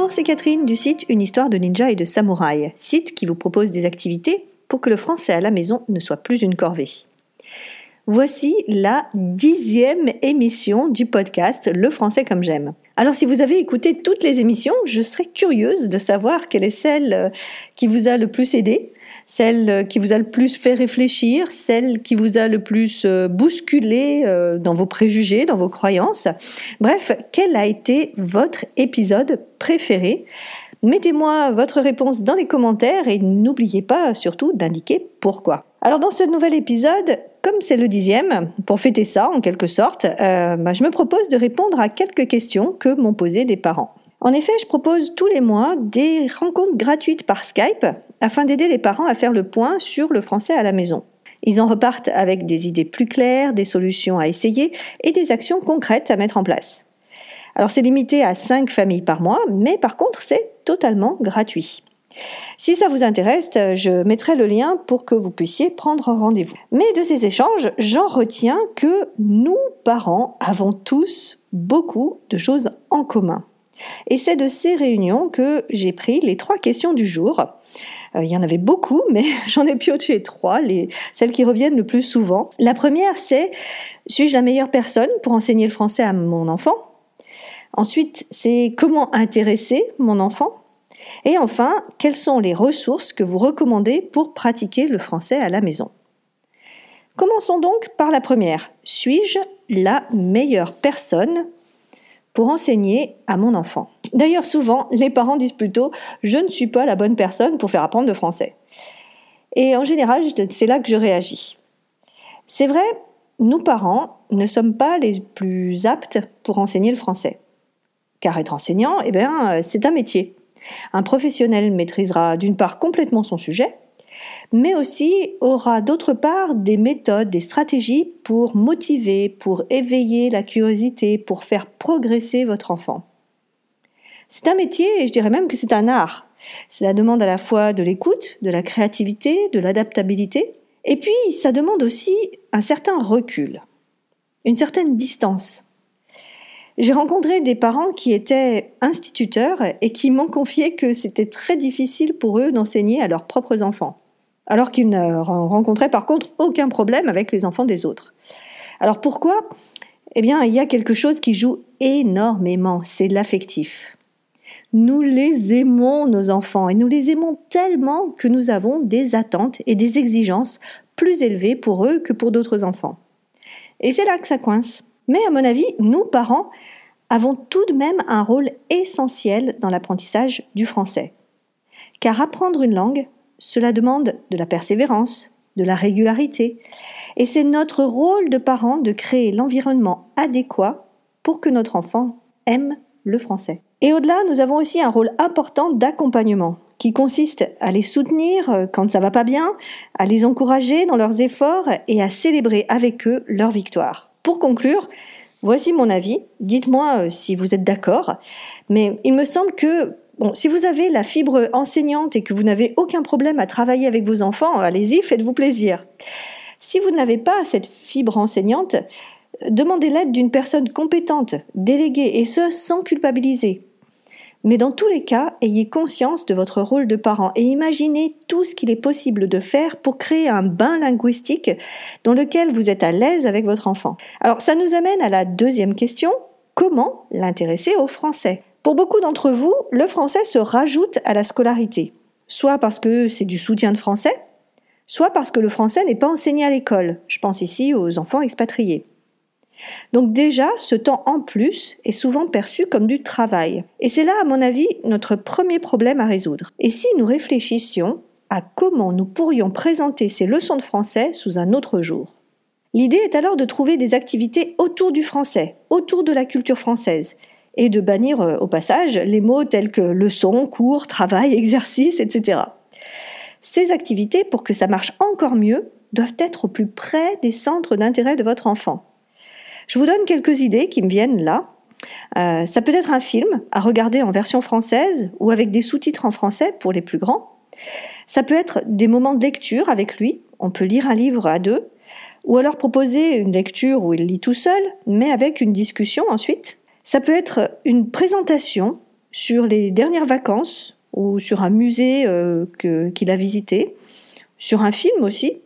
Bonjour, c'est Catherine du site Une histoire de ninja et de samouraï, site qui vous propose des activités pour que le français à la maison ne soit plus une corvée. Voici la dixième émission du podcast Le français comme j'aime. Alors si vous avez écouté toutes les émissions, je serais curieuse de savoir quelle est celle euh, qui vous a le plus aidé, celle euh, qui vous a le plus fait réfléchir, celle qui vous a le plus euh, bousculé dans vos préjugés, dans vos croyances. Bref, quel a été votre épisode préféré? Mettez-moi votre réponse dans les commentaires et n'oubliez pas surtout d'indiquer pourquoi. Alors dans ce nouvel épisode, comme c'est le dixième, pour fêter ça en quelque sorte, euh, bah, je me propose de répondre à quelques questions que m'ont posées des parents. En effet, je propose tous les mois des rencontres gratuites par Skype afin d'aider les parents à faire le point sur le français à la maison. Ils en repartent avec des idées plus claires, des solutions à essayer et des actions concrètes à mettre en place. Alors c'est limité à 5 familles par mois, mais par contre c'est totalement gratuit. Si ça vous intéresse, je mettrai le lien pour que vous puissiez prendre rendez-vous. Mais de ces échanges, j'en retiens que nous, parents, avons tous beaucoup de choses en commun. Et c'est de ces réunions que j'ai pris les trois questions du jour. Euh, il y en avait beaucoup, mais j'en ai pioché trois, les, celles qui reviennent le plus souvent. La première, c'est suis-je la meilleure personne pour enseigner le français à mon enfant? Ensuite, c'est comment intéresser mon enfant? Et enfin, quelles sont les ressources que vous recommandez pour pratiquer le français à la maison? Commençons donc par la première. Suis-je la meilleure personne pour enseigner à mon enfant D'ailleurs, souvent, les parents disent plutôt ⁇ je ne suis pas la bonne personne pour faire apprendre le français ⁇ Et en général, c'est là que je réagis. C'est vrai, nous parents ne sommes pas les plus aptes pour enseigner le français. Car être enseignant, eh bien, c'est un métier. Un professionnel maîtrisera d'une part complètement son sujet, mais aussi aura d'autre part des méthodes, des stratégies pour motiver, pour éveiller la curiosité, pour faire progresser votre enfant. C'est un métier et je dirais même que c'est un art. Cela demande à la fois de l'écoute, de la créativité, de l'adaptabilité, et puis ça demande aussi un certain recul, une certaine distance. J'ai rencontré des parents qui étaient instituteurs et qui m'ont confié que c'était très difficile pour eux d'enseigner à leurs propres enfants, alors qu'ils ne rencontraient par contre aucun problème avec les enfants des autres. Alors pourquoi? Eh bien, il y a quelque chose qui joue énormément, c'est l'affectif. Nous les aimons, nos enfants, et nous les aimons tellement que nous avons des attentes et des exigences plus élevées pour eux que pour d'autres enfants. Et c'est là que ça coince. Mais à mon avis, nous, parents, avons tout de même un rôle essentiel dans l'apprentissage du français. Car apprendre une langue, cela demande de la persévérance, de la régularité, et c'est notre rôle de parents de créer l'environnement adéquat pour que notre enfant aime le français. Et au-delà, nous avons aussi un rôle important d'accompagnement qui consiste à les soutenir quand ça va pas bien, à les encourager dans leurs efforts et à célébrer avec eux leur victoire. Pour conclure, voici mon avis. Dites-moi euh, si vous êtes d'accord. Mais il me semble que Bon, si vous avez la fibre enseignante et que vous n'avez aucun problème à travailler avec vos enfants, allez-y, faites-vous plaisir. Si vous n'avez pas cette fibre enseignante, demandez l'aide d'une personne compétente, déléguée, et ce, sans culpabiliser. Mais dans tous les cas, ayez conscience de votre rôle de parent et imaginez tout ce qu'il est possible de faire pour créer un bain linguistique dans lequel vous êtes à l'aise avec votre enfant. Alors ça nous amène à la deuxième question, comment l'intéresser au français? Pour beaucoup d'entre vous, le français se rajoute à la scolarité, soit parce que c'est du soutien de français, soit parce que le français n'est pas enseigné à l'école. Je pense ici aux enfants expatriés. Donc déjà, ce temps en plus est souvent perçu comme du travail. Et c'est là, à mon avis, notre premier problème à résoudre. Et si nous réfléchissions à comment nous pourrions présenter ces leçons de français sous un autre jour? L'idée est alors de trouver des activités autour du français, autour de la culture française, et de bannir euh, au passage les mots tels que leçon, cours, travail, exercice, etc. Ces activités, pour que ça marche encore mieux, doivent être au plus près des centres d'intérêt de votre enfant. Je vous donne quelques idées qui me viennent là. Euh, ça peut être un film à regarder en version française ou avec des sous-titres en français pour les plus grands. Ça peut être des moments de lecture avec lui. On peut lire un livre à deux. Ou alors proposer une lecture où il lit tout seul, mais avec une discussion ensuite. Ça peut être une présentation sur les dernières vacances ou sur un musée euh, qu'il a visité, sur un film aussi,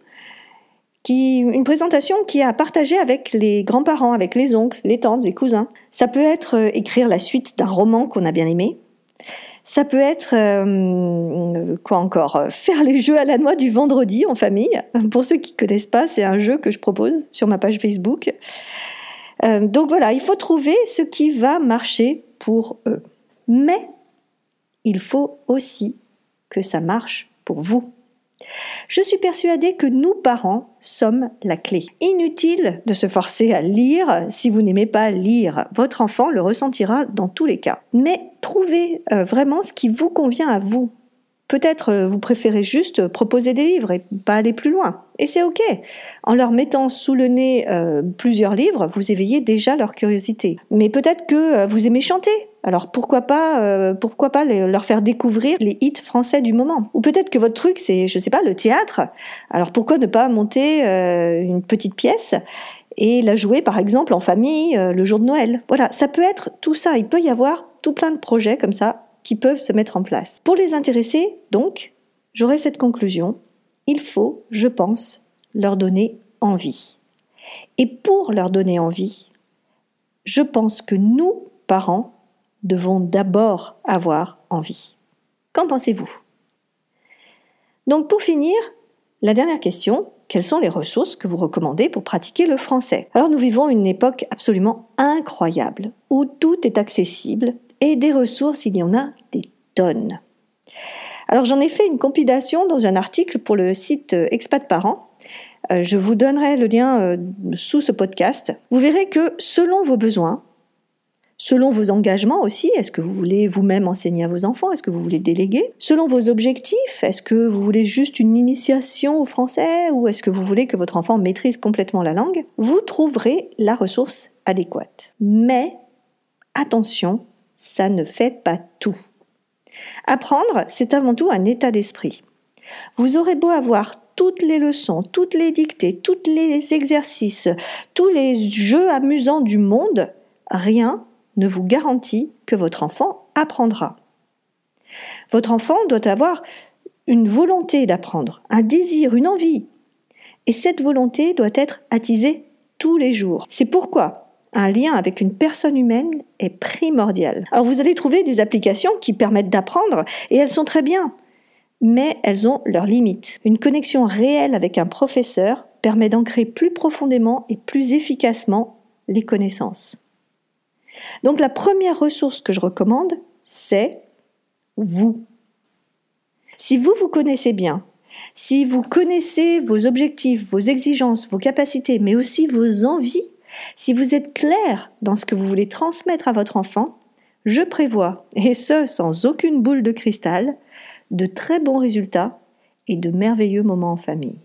une présentation qui a partagé avec les grands-parents, avec les oncles, les tantes, les cousins. Ça peut être euh, écrire la suite d'un roman qu'on a bien aimé. Ça peut être euh, quoi encore Faire les jeux à la noix du vendredi en famille. Pour ceux qui connaissent pas, c'est un jeu que je propose sur ma page Facebook. Euh, donc voilà, il faut trouver ce qui va marcher pour eux. Mais il faut aussi que ça marche pour vous. Je suis persuadée que nous, parents, sommes la clé. Inutile de se forcer à lire si vous n'aimez pas lire. Votre enfant le ressentira dans tous les cas. Mais trouvez euh, vraiment ce qui vous convient à vous. Peut-être euh, vous préférez juste proposer des livres et pas aller plus loin. Et c'est OK. En leur mettant sous le nez euh, plusieurs livres, vous éveillez déjà leur curiosité. Mais peut-être que euh, vous aimez chanter. Alors pourquoi pas, pourquoi pas leur faire découvrir les hits français du moment Ou peut-être que votre truc c'est, je sais pas, le théâtre. Alors pourquoi ne pas monter une petite pièce et la jouer par exemple en famille le jour de Noël? Voilà, ça peut être tout ça. Il peut y avoir tout plein de projets comme ça qui peuvent se mettre en place. Pour les intéresser, donc, j'aurai cette conclusion. Il faut, je pense, leur donner envie. Et pour leur donner envie, je pense que nous, parents, devons d'abord avoir envie. Qu'en pensez-vous? Donc pour finir, la dernière question, quelles sont les ressources que vous recommandez pour pratiquer le français? Alors nous vivons une époque absolument incroyable, où tout est accessible et des ressources, il y en a des tonnes. Alors j'en ai fait une compilation dans un article pour le site euh, Expat Parents. Euh, je vous donnerai le lien euh, sous ce podcast. Vous verrez que selon vos besoins, selon vos engagements aussi, est-ce que vous voulez vous-même enseigner à vos enfants, est-ce que vous voulez déléguer, selon vos objectifs, est-ce que vous voulez juste une initiation au français ou est-ce que vous voulez que votre enfant maîtrise complètement la langue, vous trouverez la ressource adéquate. Mais attention, ça ne fait pas tout. Apprendre, c'est avant tout un état d'esprit. Vous aurez beau avoir toutes les leçons, toutes les dictées, tous les exercices, tous les jeux amusants du monde, rien ne vous garantit que votre enfant apprendra. Votre enfant doit avoir une volonté d'apprendre, un désir, une envie. Et cette volonté doit être attisée tous les jours. C'est pourquoi un lien avec une personne humaine est primordial. Alors vous allez trouver des applications qui permettent d'apprendre et elles sont très bien, mais elles ont leurs limites. Une connexion réelle avec un professeur permet d'ancrer plus profondément et plus efficacement les connaissances. Donc la première ressource que je recommande, c'est vous. Si vous vous connaissez bien, si vous connaissez vos objectifs, vos exigences, vos capacités, mais aussi vos envies, si vous êtes clair dans ce que vous voulez transmettre à votre enfant, je prévois, et ce sans aucune boule de cristal, de très bons résultats et de merveilleux moments en famille.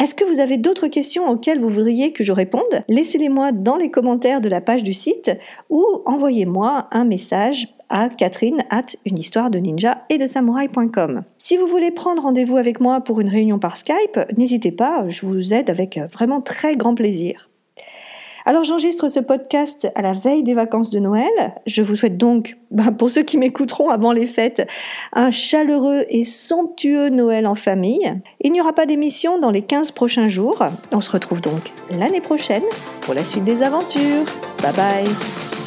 Est-ce que vous avez d'autres questions auxquelles vous voudriez que je réponde? Laissez-les-moi dans les commentaires de la page du site ou envoyez-moi un message à Catherine at une histoire de ninja et de samouraï.com. Si vous voulez prendre rendez-vous avec moi pour une réunion par Skype, n'hésitez pas, je vous aide avec vraiment très grand plaisir. Alors j'enregistre ce podcast à la veille des vacances de Noël. Je vous souhaite donc, ben, pour ceux qui m'écouteront avant les fêtes, un chaleureux et somptueux Noël en famille. Il n'y aura pas d'émission dans les 15 prochains jours. On se retrouve donc l'année prochaine pour la suite des aventures. Bye bye